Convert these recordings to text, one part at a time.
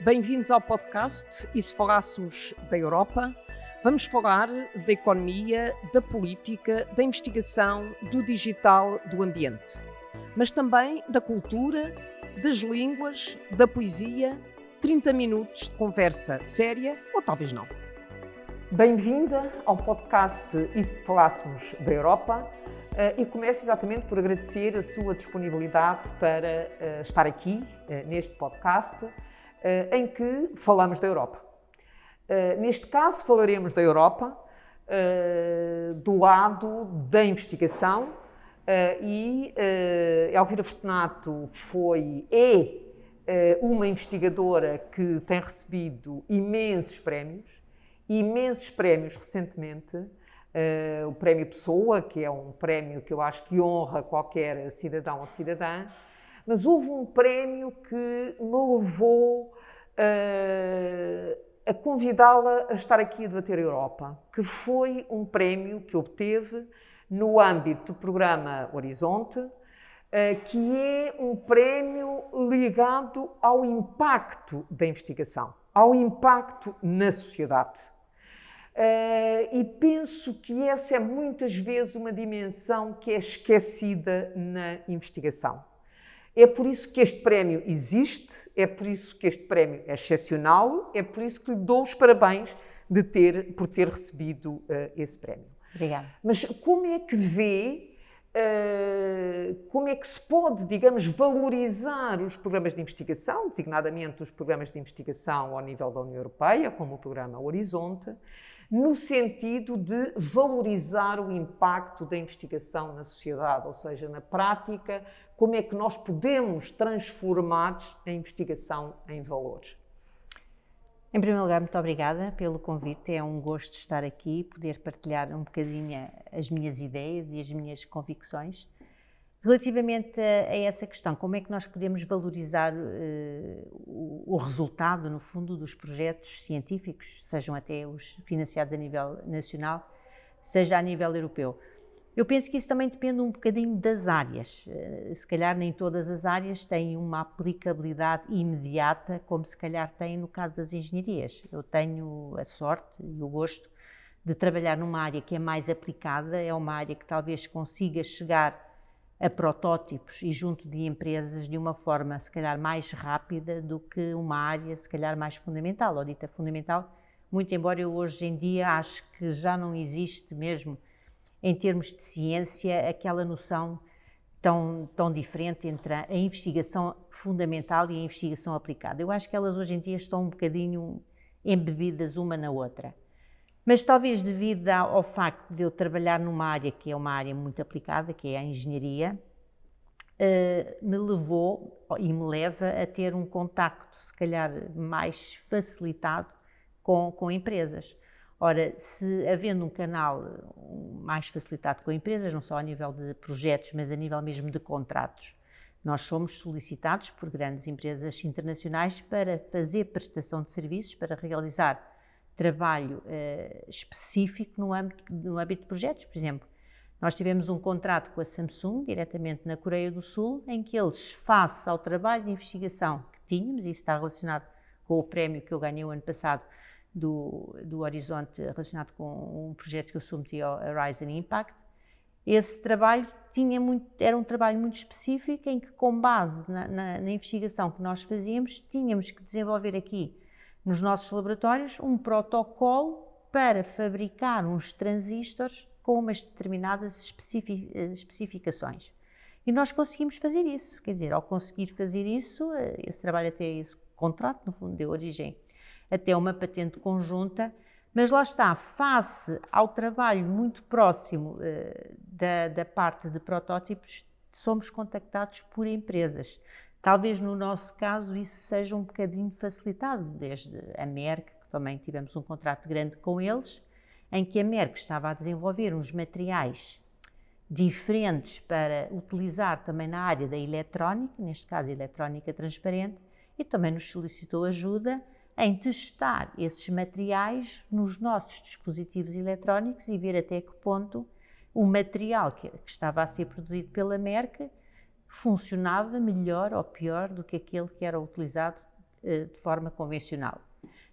Bem-vindos ao podcast E se falássemos da Europa? Vamos falar da economia, da política, da investigação, do digital, do ambiente. Mas também da cultura, das línguas, da poesia. 30 minutos de conversa séria ou talvez não. Bem-vinda ao podcast E se falássemos da Europa? Uh, e começo exatamente por agradecer a sua disponibilidade para uh, estar aqui uh, neste podcast em que falamos da Europa. neste caso, falaremos da Europa do lado da investigação e Elvira Fortunato foi, é uma investigadora que tem recebido imensos prémios, imensos prémios recentemente, o Prémio Pessoa, que é um prémio que eu acho que honra qualquer cidadão ou cidadã, mas houve um prémio que me levou uh, a convidá-la a estar aqui a debater a Europa, que foi um prémio que obteve no âmbito do programa Horizonte, uh, que é um prémio ligado ao impacto da investigação, ao impacto na sociedade. Uh, e penso que essa é muitas vezes uma dimensão que é esquecida na investigação. É por isso que este prémio existe, é por isso que este prémio é excepcional, é por isso que lhe dou os parabéns de ter, por ter recebido uh, esse prémio. Obrigada. Mas como é que vê, uh, como é que se pode, digamos, valorizar os programas de investigação, designadamente os programas de investigação ao nível da União Europeia, como o programa Horizonte, no sentido de valorizar o impacto da investigação na sociedade, ou seja, na prática, como é que nós podemos transformar a investigação em valor. Em primeiro lugar, muito obrigada pelo convite. É um gosto estar aqui, poder partilhar um bocadinho as minhas ideias e as minhas convicções. Relativamente a, a, essa questão, como é que nós podemos valorizar uh, o, o, resultado, no fundo, dos projetos científicos, sejam até os financiados a nível nacional, seja a nível europeu? Eu penso que isso também depende um bocadinho das áreas. Uh, se calhar nem todas as áreas têm uma aplicabilidade imediata, como se calhar têm no caso das engenharias. Eu tenho a sorte e o gosto de trabalhar numa área que é mais aplicada, é uma área que talvez consiga chegar a protótipos e junto de empresas de uma forma, se calhar, mais rápida do que uma área, se calhar, mais fundamental, ou dita fundamental, muito embora eu hoje em dia acho que já não existe mesmo, em termos de ciência, aquela noção tão, tão diferente entre a investigação fundamental e a investigação aplicada. Eu acho que elas hoje em dia estão um bocadinho embebidas uma na outra. Mas talvez devido ao facto de eu trabalhar numa área que é uma área muito aplicada, que é a engenharia, eh, me levou e me leva a ter um contacto, se calhar, mais facilitado com, com empresas. Ora, se havendo um canal mais facilitado com empresas, não só a nível de projetos, mas a nível mesmo de contratos, nós somos solicitados por grandes empresas internacionais para fazer prestação de serviços, para realizar trabalho uh, específico no âmbito, no âmbito de projetos. Por exemplo, nós tivemos um contrato com a Samsung, diretamente na Coreia do Sul, em que eles, face ao trabalho de investigação que tínhamos, e isso está relacionado com o prémio que eu ganhei o ano passado do, do Horizonte, relacionado com um projeto que eu submeti ao Horizon Impact, esse trabalho tinha muito, era um trabalho muito específico em que, com base na, na, na investigação que nós fazíamos, tínhamos que desenvolver aqui nos nossos laboratórios um protocolo para fabricar uns transistores com umas determinadas especificações. E nós conseguimos fazer isso. Quer dizer, ao conseguir fazer isso, eh, esse trabalho até esse contrato, no fundo, deu origem até uma patente conjunta, mas lá está, face ao trabalho muito próximo uh, da, da parte de protótipos, somos contactados por empresas Talvez no nosso caso isso seja um bocadinho facilitado, desde a Merck, que também tivemos um contrato grande com eles, em que a Merck estava a desenvolver uns materiais diferentes para utilizar também na área da eletrónica, neste caso eletrónica transparente, e também nos solicitou ajuda em testar esses materiais nos nossos dispositivos eletrónicos e ver até que ponto o material que, estava a ser produzido pela Merck funcionava melhor ou pior do que aquele que era utilizado de forma convencional.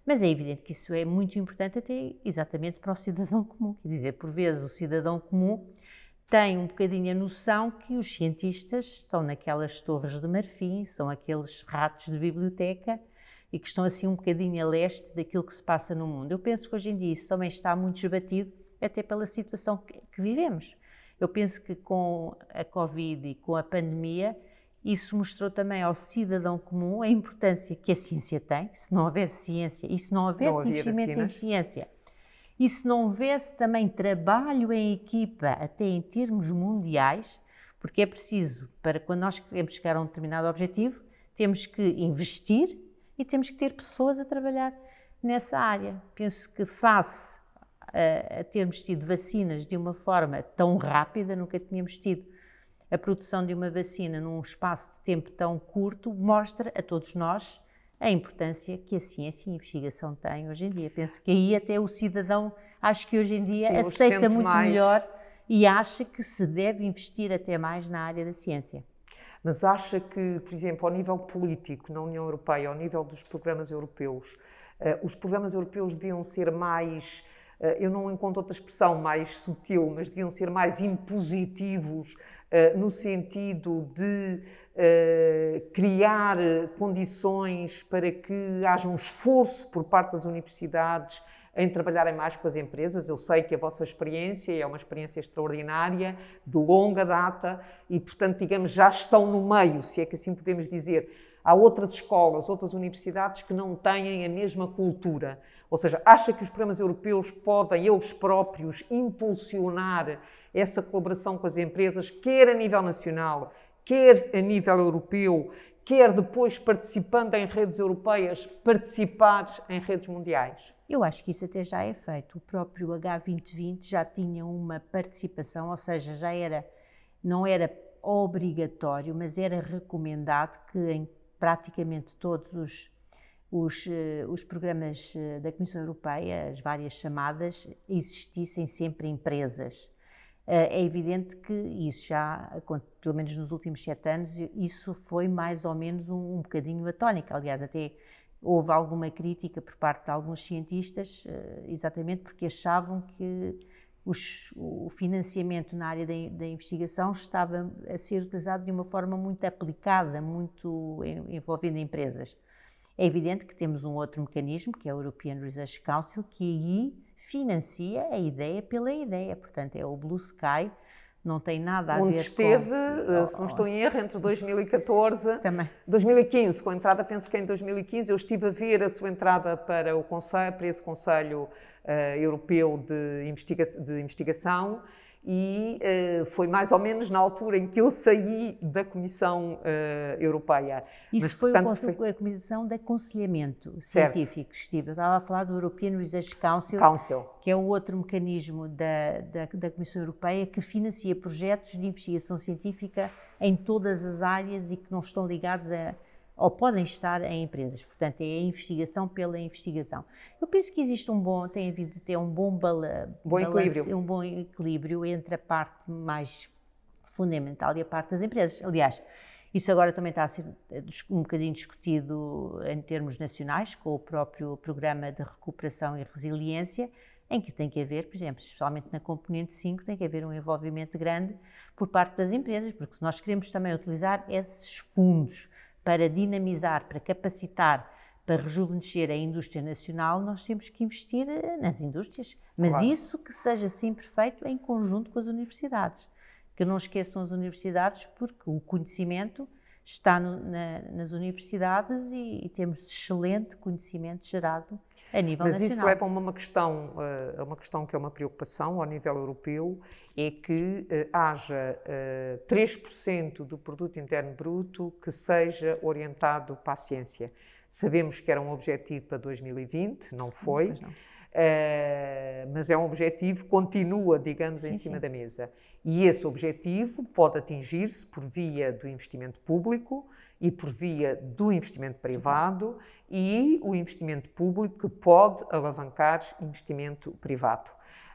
Mas é evidente que isso é muito importante até exatamente para o cidadão comum. Quer dizer, por vezes o cidadão comum tem um bocadinho a noção que os cientistas estão naquelas torres de marfim, são aqueles ratos de biblioteca e que estão assim um bocadinho a leste daquilo que se passa no mundo. Eu penso que hoje em dia isso também está muito esbatido, até pela situação que vivemos. Eu penso que com a Covid e com a pandemia, isso mostrou também ao cidadão comum a importância que a ciência tem. Se não houvesse ciência e se não houvesse não investimento em ciência e se não houvesse também trabalho em equipa, até em termos mundiais, porque é preciso, para quando nós queremos chegar a um determinado objetivo, temos que investir e temos que ter pessoas a trabalhar nessa área. Penso que face a, a termos tido vacinas de uma forma tão rápida, nunca tínhamos tido a produção de uma vacina num espaço de tempo tão curto, mostra a todos nós a importância que a ciência e a investigação têm hoje em dia. Penso que aí até o cidadão, acho que hoje em dia Sim, aceita muito mais. melhor e acha que se deve investir até mais na área da ciência. Mas acha que, por exemplo, ao nível político, na União Europeia, ao nível dos programas europeus, uh, os programas europeus deviam ser mais eh, eu não encontro outra expressão mais sutil, mas deviam ser mais impositivos uh, no sentido de uh, criar condições para que haja um esforço por parte das universidades em trabalharem mais com as empresas. Eu sei que a vossa experiência é uma experiência extraordinária, de longa data, e, portanto, digamos, já estão no meio, se é que assim podemos dizer. Há outras escolas, outras universidades que não têm a mesma cultura. Ou seja, acha que os programas europeus podem, eles próprios, impulsionar essa colaboração com as empresas, quer a nível nacional, quer a nível europeu, quer depois participando em redes europeias, participar em redes mundiais? Eu acho que isso até já é feito. O próprio H2020 já tinha uma participação, ou seja, já era, não era obrigatório, mas era recomendado que em praticamente todos os, os, eh, os programas eh, da Comissão Europeia, as várias chamadas, existissem sempre empresas. Eh, é evidente que isso já, pelo menos nos últimos sete anos, isso foi mais ou menos um, um bocadinho a tónica. Aliás, até houve alguma crítica por parte de alguns cientistas, exatamente porque achavam que os, o financiamento na área da, da, investigação estava a ser utilizado de uma forma muito aplicada, muito envolvendo empresas. É evidente que temos um outro mecanismo, que é o European Research Council, que aí financia a ideia pela ideia. Portanto, é o Blue Sky, não tem nada a Onde ver esteve, com... Eh, se não estou em erro, entre 2014 Também. 2015, com a entrada, penso que em 2015, eu estive a ver a sua entrada para, o conselho, para esse Conselho uh, Europeu de, investiga de Investigação e uh, foi mais ou menos na altura em que eu saí da Comissão uh, Europeia. Isso Mas, foi, portanto, foi, a Comissão de Aconselhamento Científico, Steve. Eu estava a falar do European Research Council, Council. que é o outro mecanismo da, da, da Comissão Europeia que financia projetos de investigação científica em todas as áreas e que não estão ligados a ou podem estar em empresas. Portanto, é a investigação pela investigação. Eu penso que existe um bom, tem havido até um bom, bala, bom balance, equilíbrio. um bom equilíbrio entre a parte mais fundamental e a parte das empresas. Aliás, isso agora também está a ser eh, um bocadinho discutido em termos nacionais, com o próprio Programa de Recuperação e Resiliência, em que tem que haver, por exemplo, especialmente na componente 5, tem que haver um envolvimento grande por parte das empresas, porque se nós queremos também utilizar esses fundos para dinamizar, para capacitar, para rejuvenescer a indústria nacional, nós temos que investir eh, nas indústrias. Mas claro. isso que seja sempre feito em conjunto com as universidades. Que não esqueçam as universidades, porque o conhecimento está no, na, nas universidades e, e, temos excelente conhecimento gerado a nível Mas nacional. Mas isso leva a uma questão, uh, uma questão que é uma preocupação ao nível europeu, é que uh, haja uh, 3% do produto interno bruto que seja orientado para a ciência. Sabemos que era um objetivo para 2020, não foi. Não, não. Uh, mas é um objetivo que continua, digamos, sim, em cima sim. da mesa. E esse objetivo pode atingir-se por via do investimento público e por via do investimento privado e o investimento público que pode alavancar investimento privado.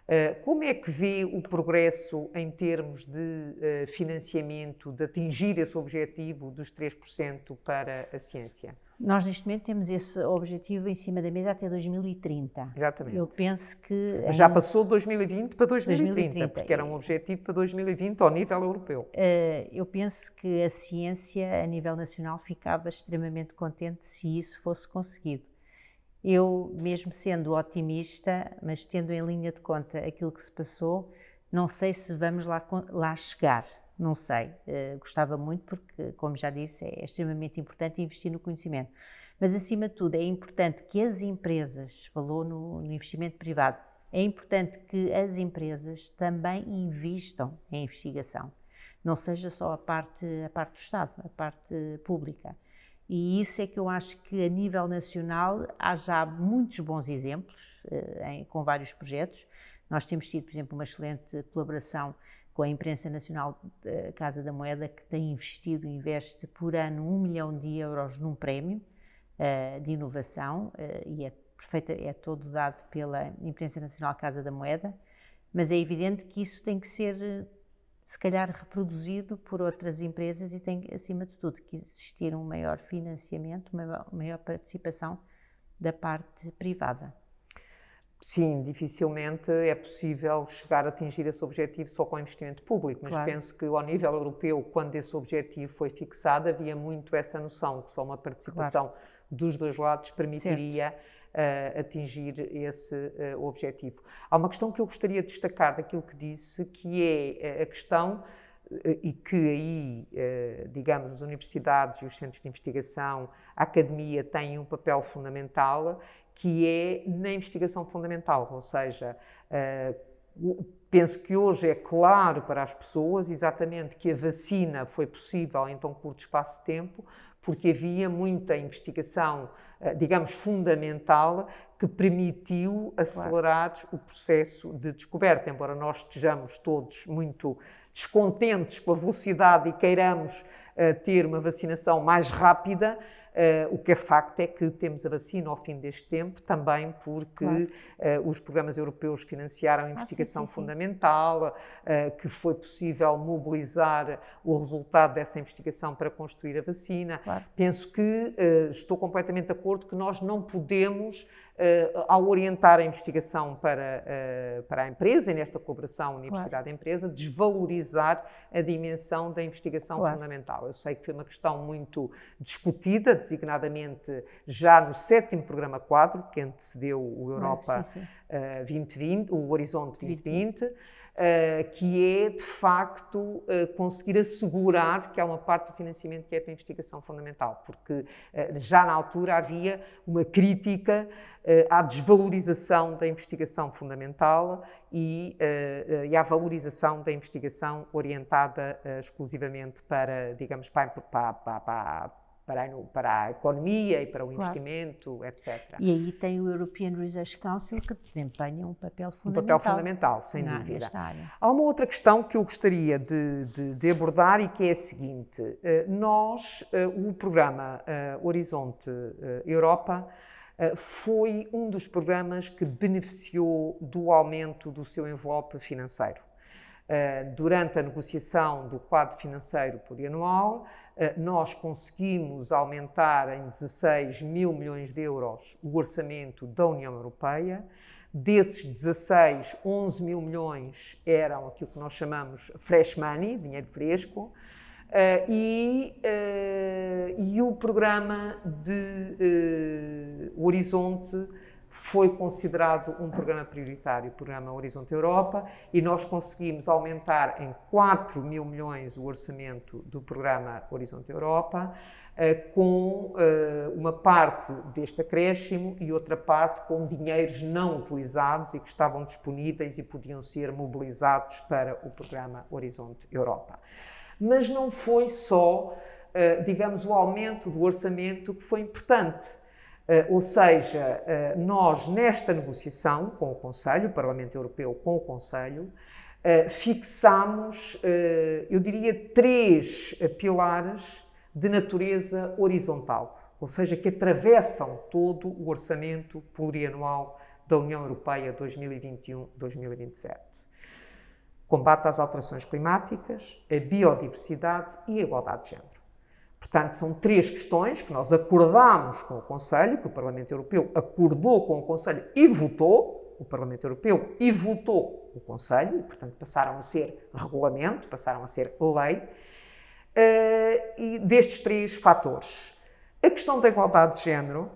Uh, como é que vê o progresso em termos de uh, financiamento, de atingir esse objetivo dos 3% para a ciência? Nós, neste momento, temos esse objetivo em cima da mesa até 2030. Exatamente. Eu penso que. Mas já passou de 2020 para 2030, 2030, porque era um objetivo para 2020 ao nível europeu. Uh, eu penso que a ciência, a nível nacional, ficava extremamente contente se isso fosse conseguido. Eu, mesmo sendo otimista, mas tendo em linha de conta aquilo que se passou, não sei se vamos lá, lá chegar. Não sei. Uh, gostava muito porque, como já disse, é extremamente importante investir no conhecimento. Mas, acima de tudo, é importante que as empresas, falou no, no investimento privado, é importante que as empresas também investam em investigação. Não seja só a parte, a parte do Estado, a parte pública. E isso é que eu acho que a nível nacional há já muitos bons exemplos uh, em, com vários projetos. Nós temos tido, por exemplo, uma excelente colaboração com a imprensa nacional da Casa da Moeda, que tem investido, investe por ano um milhão de euros num prémio uh, de inovação, uh, e é, é todo dado pela imprensa nacional Casa da Moeda, mas é evidente que isso tem que ser, se calhar, reproduzido por outras empresas e tem, acima de tudo, que existir um maior financiamento, uma maior participação da parte privada. Sim, dificilmente é possível chegar a atingir esse objetivo só com investimento público, mas claro. penso que ao nível europeu, quando esse objetivo foi fixado, havia muito essa noção que só uma participação claro. dos dois lados permitiria uh, atingir esse uh, objetivo. Há uma questão que eu gostaria de destacar daquilo que disse, que é a questão e que aí, digamos, as universidades e os centros de investigação, a academia têm um papel fundamental, que é na investigação fundamental, ou seja, uh, penso que hoje é claro para as pessoas exatamente que a vacina foi possível em tão curto espaço de tempo, porque havia muita investigação, uh, digamos, fundamental que permitiu acelerar claro. o processo de descoberta, embora nós estejamos todos muito descontentes com a velocidade e queiramos uh, ter uma vacinação mais rápida, Uh, o que é facto é que temos a vacina ao fim deste tempo, também porque claro. uh, os programas europeus financiaram a investigação ah, sim, sim, fundamental, uh, que foi possível mobilizar o resultado dessa investigação para construir a vacina. Claro. Penso que estou completamente de acordo que nós não podemos uh, ao orientar a investigação para, uh, para a empresa, e nesta colaboração universidade-empresa, claro. desvalorizar a dimensão da investigação claro. fundamental. Eu sei que foi uma questão muito discutida, designadamente já no sétimo programa quadro, que antecedeu o Europa sim, sim. Uh, 2020, o Horizonte 2020. 2020 Uh, que é, de facto, uh, conseguir assegurar que há uma parte do financiamento que é para a investigação fundamental, porque uh, já na altura havia uma crítica à desvalorização da investigação fundamental e, e à valorização da investigação orientada exclusivamente para, digamos, para, para, para, para a, para a economia e para o investimento, claro. etc. E aí tem o European Research Council que desempenha um papel fundamental. Um papel fundamental, sem na, dúvida. Há uma outra questão que eu gostaria de, de, de abordar e que é a seguinte: eh, nós, eh, o programa eh, Horizonte Europa, foi um dos programas que beneficiou do aumento do seu envelope financeiro. Durante a negociação do quadro financeiro plurianual, nós conseguimos aumentar em 16 mil milhões de euros o orçamento da União Europeia. Desses 16, 11 mil milhões eram aquilo que nós chamamos fresh money, dinheiro fresco, Uh, e, uh, e, o programa de Horizonte foi considerado um programa prioritário, o programa Horizonte Europa, e nós conseguimos aumentar em 4 mil milhões o orçamento do programa Horizonte Europa, eh, com eh, uma parte deste acréscimo e outra parte com dinheiros não utilizados e que estavam disponíveis e podiam ser mobilizados para o programa Horizonte Europa. Mas não foi só, eh, digamos, o aumento do orçamento que foi importante ou seja, uh, nós, nesta negociação com o Conselho, o Parlamento Europeu com o Conselho, uh, fixamos, eu diria, três pilares de natureza horizontal, ou seja, que atravessam todo o orçamento plurianual da União Europeia 2021-2027. Combate às alterações climáticas, a biodiversidade e a igualdade de género. Portanto, são três questões que nós acordámos com o Conselho, que o Parlamento Europeu acordou com o Conselho e votou, o Parlamento Europeu e votou o Conselho, e, portanto, passaram a ser regulamento, passaram a ser lei, uh, e destes três fatores. A questão da igualdade de género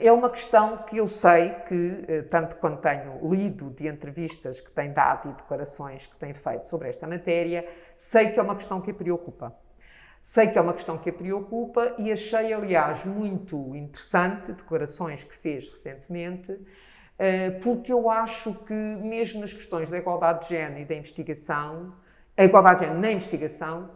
é uma questão que eu sei que, uh, tanto quando tenho lido de entrevistas que tem dado e declarações que tem feito sobre esta matéria, sei que é uma questão que a preocupa. Sei que é uma questão que a preocupa e achei, aliás, muito interessante declarações que fez recentemente, eh, porque eu acho que, mesmo nas questões da igualdade de género e da investigação, a igualdade de género na investigação,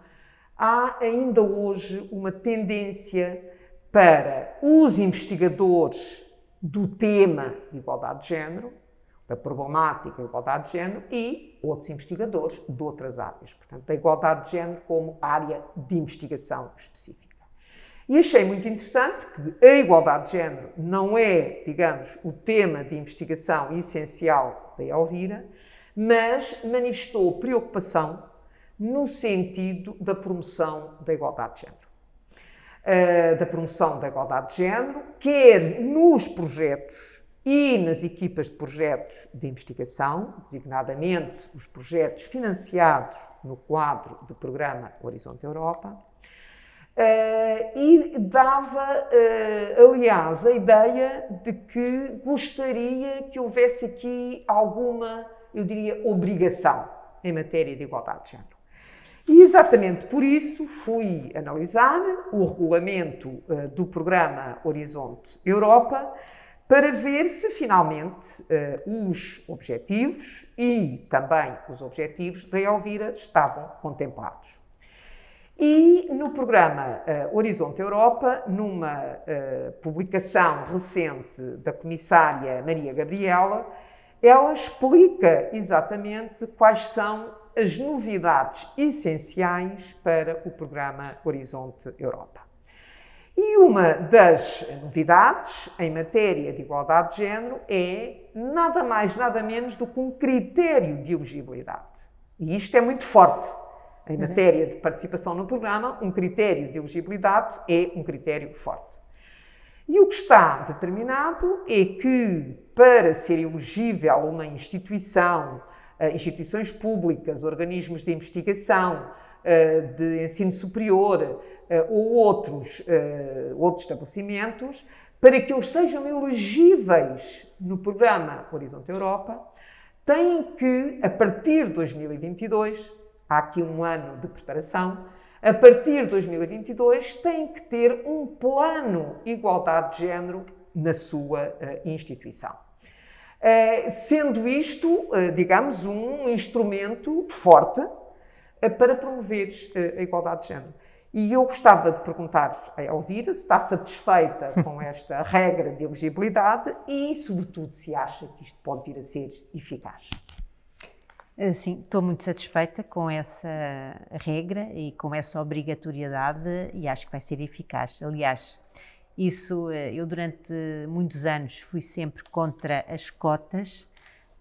há ainda hoje uma tendência para os investigadores do tema igualdade de género da problemática da igualdade de género e outros investigadores de outras áreas. Portanto, da igualdade de género como área de investigação específica. E achei muito interessante que a igualdade de género não é, digamos, o tema de investigação essencial da Elvira, mas manifestou preocupação no sentido da promoção da igualdade de género. Uh, da promoção da igualdade de género, quer nos projetos e nas equipas de projetos de investigação, designadamente os projetos financiados no quadro do programa Horizonte Europa, Uh, e dava, uh, aliás, a ideia de que gostaria que houvesse aqui alguma, eu diria, obrigação em matéria de igualdade de género. E exatamente por isso fui analisar o regulamento uh, do programa Horizonte Europa, para ver se finalmente uh, os objetivos e também os objetivos da Elvira estavam contemplados. E no programa uh, Horizonte Europa, numa uh, publicação recente da comissária Maria Gabriela, ela explica exatamente quais são as novidades essenciais para o programa Horizonte Europa. E uma das novidades em matéria de igualdade de género é nada mais, nada menos do que um critério de elegibilidade. E isto é muito forte. Em uhum. matéria de participação no programa, um critério de elegibilidade é um critério forte. E o que está determinado é que, para ser elegível uma instituição, eh, instituições públicas, organismos de investigação, eh, de ensino superior, ou outros, eh, outros estabelecimentos, para que eles sejam elegíveis no programa Horizonte Europa, têm que, a partir de 2022, há aqui um ano de preparação, a partir de 2022 têm que ter um plano igualdade de género na sua uh, instituição. Uh, sendo isto, uh, digamos, um instrumento forte para promover a igualdade de género. E eu gostava de perguntar a Elvira se está satisfeita com esta regra de elegibilidade e, sobretudo, se acha que isto pode vir a ser eficaz. Eh, sim, estou muito satisfeita com essa regra e com essa obrigatoriedade e acho que vai ser eficaz. Aliás, isso eh, eu durante muitos anos fui sempre contra as cotas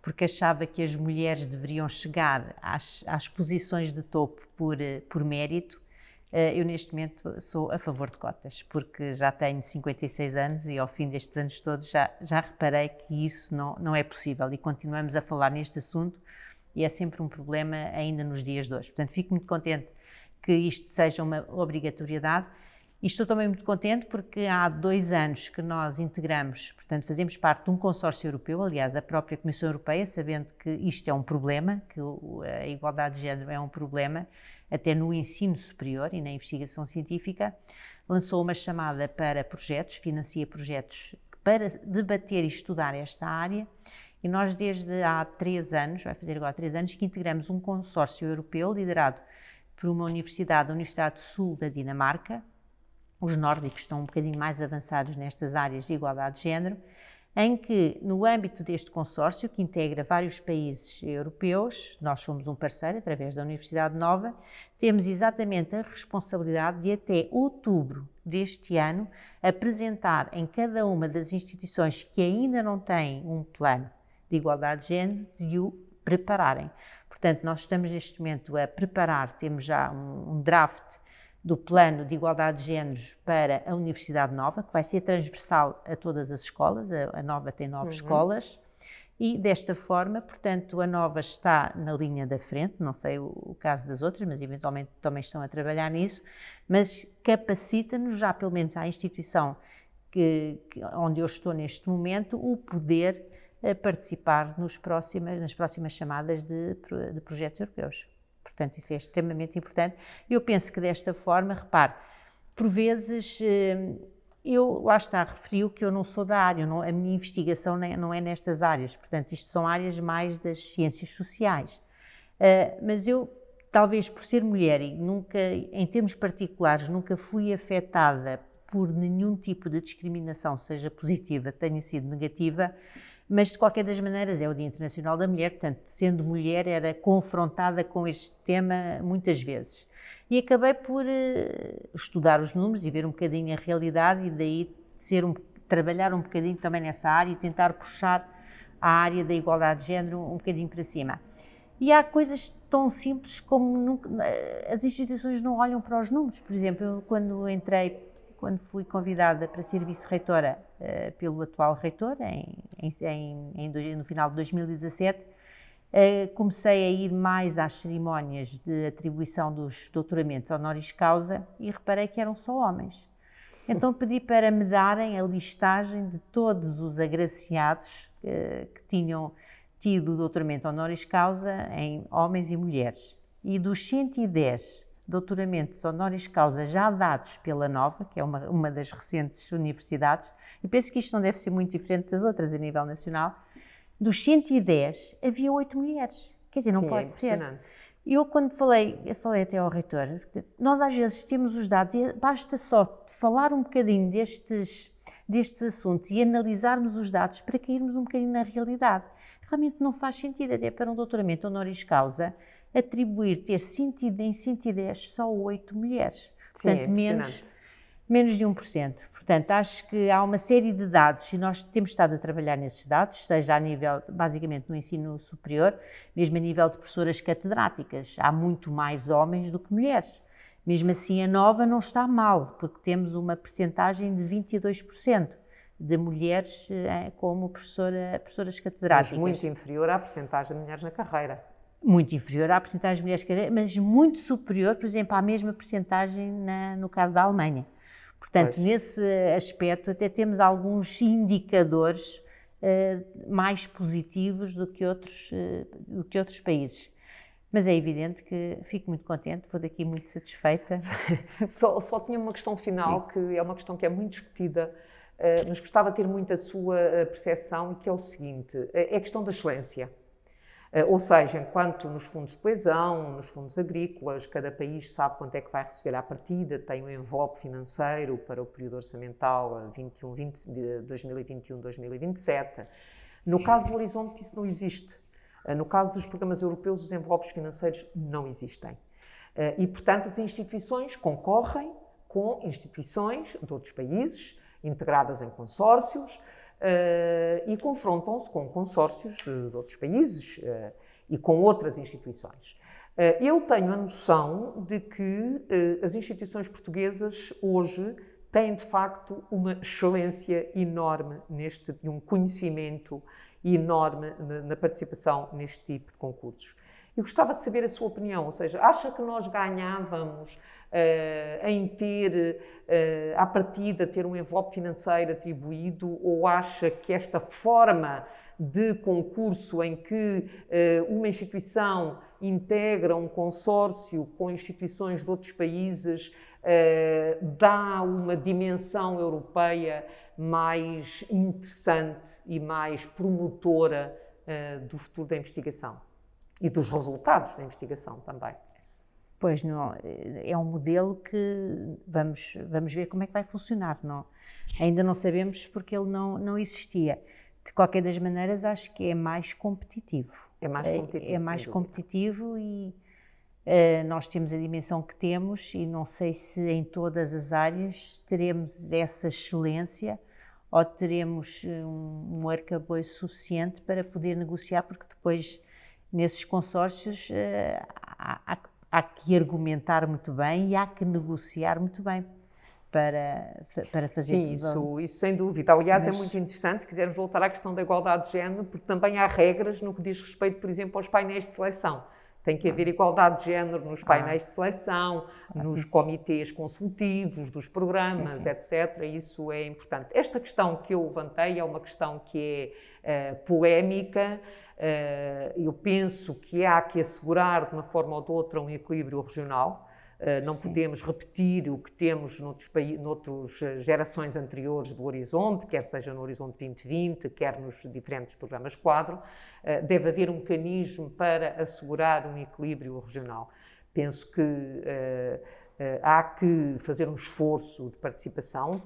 porque achava que as mulheres deveriam chegar às, às posições de topo por, eh, por mérito eu neste momento sou a favor de cotas, porque já tenho 56 anos e ao fim destes anos todos já, já reparei que isso não, não é possível e continuamos a falar neste assunto e é sempre um problema ainda nos dias de hoje. Portanto, fico muito contente que isto seja uma obrigatoriedade e estou também muito contente porque há dois anos que nós integramos, portanto, fazemos parte de um consórcio europeu, aliás, a própria Comissão Europeia, sabendo que isto é um problema, que a igualdade de género é um problema, até no ensino superior e na investigação científica, lançou uma chamada para projetos, financia projetos para debater e estudar esta área. E nós, desde há três anos, vai fazer agora três anos, que integramos um consórcio europeu liderado por uma universidade, a Universidade Sul da Dinamarca. Os nórdicos estão um bocadinho mais avançados nestas áreas de igualdade de género em que, no âmbito deste consórcio, que integra vários países europeus, nós somos um parceiro através da Universidade Nova, temos exatamente a responsabilidade de, até outubro deste ano, apresentar em cada uma das instituições que ainda não têm um plano de igualdade de género, de o prepararem. Portanto, nós estamos neste momento a preparar, temos já um, um draft do Plano de Igualdade de Géneros para a Universidade Nova, que vai ser transversal a todas as escolas, a, Nova tem nove uhum. escolas, e desta forma, portanto, a Nova está na linha da frente, não sei o, o caso das outras, mas eventualmente também estão a trabalhar nisso, mas capacita-nos já, pelo menos à instituição que, que, onde eu estou neste momento, o poder eh, participar nos próximas, nas próximas chamadas de, de projetos europeus. Portanto, isso é extremamente importante. Eu penso que desta forma, repare, por vezes eh, eu, lá está, referiu que eu não sou da área, não, a minha investigação não é nestas áreas, portanto, isto são áreas mais das ciências sociais. Uh, mas eu, talvez por ser mulher e nunca, em termos particulares, nunca fui afetada por nenhum tipo de discriminação, seja positiva, tenha sido negativa, mas de qualquer das maneiras é o Dia Internacional da Mulher, portanto, sendo mulher, era confrontada com este tema muitas vezes. E acabei por uh, estudar os números e ver um bocadinho a realidade e daí ser um, trabalhar um bocadinho também nessa área e tentar puxar a área da igualdade de género um bocadinho para cima. E há coisas tão simples como nunca, eh, as instituições não olham para os números. Por exemplo, eu, quando entrei quando fui convidada para ser vice-reitora uh, pelo atual reitor, em, em, em, no final de 2017, uh, eh, comecei a ir mais às cerimónias de atribuição dos doutoramentos honoris causa e reparei que eram só homens. Então pedi para me darem a listagem de todos os agraciados uh, que tinham tido o doutoramento honoris causa em homens e mulheres. E dos 110 doutoramentos honoris causa já dados pela Nova, que é uma, uma das recentes universidades, e penso que isto não deve ser muito diferente das outras a nível nacional, dos 110 havia oito mulheres. Quer dizer, não Sim, é pode é ser. Eu, quando falei, eu falei até ao reitor, nós às vezes temos os dados e basta só falar um bocadinho destes, destes assuntos e analisarmos os dados para cairmos um bocadinho na realidade. Realmente não faz sentido, até para um doutoramento honoris causa, atribuir ter em 110 só 8 mulheres. Portanto, Sim, é menos, menos de 1%. Portanto, acho que há uma série de dados e nós temos estado a trabalhar nesses dados, seja a nível, basicamente, no ensino superior, mesmo a nível de professoras catedráticas. Há muito mais homens do que mulheres. Mesmo assim, a nova não está mal, porque temos uma percentagem de 22% de mulheres eh, como professora, professoras catedráticas. Mas muito inferior à percentagem de mulheres na carreira muito inferior à porcentagem de mulheres que mas muito superior, por exemplo, à mesma porcentagem no caso da Alemanha. Portanto, pois. nesse aspecto, até temos alguns indicadores uh, mais positivos do que, outros, uh, do que outros países. Mas é evidente que fico muito contente, vou daqui muito satisfeita. Só, só tinha uma questão final, que é uma questão que é muito discutida, uh, mas gostava de ter muito a sua percepção, e que é o seguinte: é a questão da excelência. Eh, ou seja, enquanto nos fundos de coesão, nos fundos agrícolas, cada país sabe quanto é que vai receber à partida, tem um envelope financeiro para o período orçamental 2021-2027. Eh, no caso do Horizonte, isso não existe. Eh, no caso dos programas europeus, os envelopes financeiros não existem. E, portanto, as instituições concorrem com instituições de outros países, integradas em consórcios, e confrontam-se com consórcios de outros países uh, e com outras instituições. Eu tenho a noção de que as instituições portuguesas hoje têm de facto uma excelência enorme neste, um conhecimento enorme na participação neste tipo de concursos. Eu gostava de saber a sua opinião, ou seja, acha que nós ganhávamos uh, em ter, uh, à partida, ter um envelope financeiro atribuído ou acha que esta forma de concurso em que uh, uma instituição integra um consórcio com instituições de outros países dá uma dimensão europeia mais interessante e mais promotora do futuro da investigação e dos resultados da investigação também. Pois não, é um modelo que vamos, vamos ver como é que vai funcionar. Não, ainda não sabemos porque ele não, não existia. De qualquer das maneiras, acho que é mais competitivo. É mais competitivo. É, é mais competitivo e uh, nós temos a dimensão que temos e não sei se em todas as áreas teremos essa excelência ou teremos eh, um, um arcabouço suficiente para poder negociar, porque depois nesses consórcios uh, há, há há que argumentar muito bem e há que negociar muito bem para, para fazer Sim, isso, isso sem dúvida. Aliás, é Mas... é muito interessante se quisermos voltar à questão da igualdade de género, porque também há regras no que diz respeito, por exemplo, aos painéis de seleção. Tem que haver igualdade de género nos ah. painéis ah. de seleção, ah, nos sim, comitês consultivos, dos programas, sim. etc. Isso é importante. Esta questão que eu levantei é uma questão que é uh, polémica. Uh, eu penso que há que assegurar, de uma forma ou de outra, um equilíbrio regional. Uh, não Sim. podemos repetir o que temos noutros, noutras gerações anteriores do Horizonte, quer seja no Horizonte 2020, quer nos diferentes programas quadro. Deve haver um mecanismo para assegurar um equilíbrio regional. Penso que há que fazer um esforço de participação.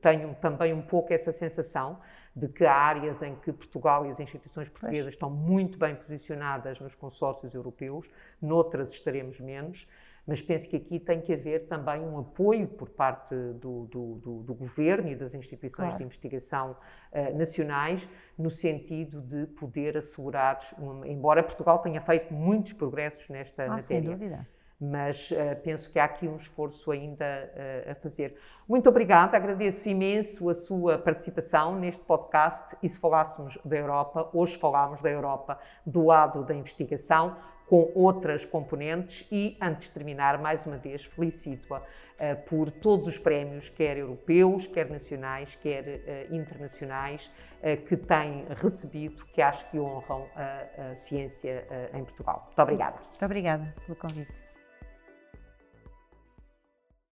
tenho também um pouco essa sensação de que há áreas em que Portugal e as instituições portuguesas estão muito bem posicionadas nos consórcios europeus, noutras estaremos menos mas penso que aqui tem que haver também um apoio por parte do, do, do, do governo e das instituições claro. de investigação uh, nacionais, no sentido de poder assegurar, um, embora Portugal tenha feito muitos progressos nesta ah, matéria. Sem dúvida mas uh, penso que há aqui um esforço ainda uh, a fazer. Muito obrigada, agradeço imenso a sua participação neste podcast e se falássemos da Europa, hoje falámos da Europa do lado da investigação, com outras componentes e, antes de terminar, mais uma vez, felicito-a uh, por todos os prémios, quer europeus, quer nacionais, quer internacionais, que tem recebido, que acho que honram a ciência em Portugal. Muito obrigada. Muito obrigada pelo convite.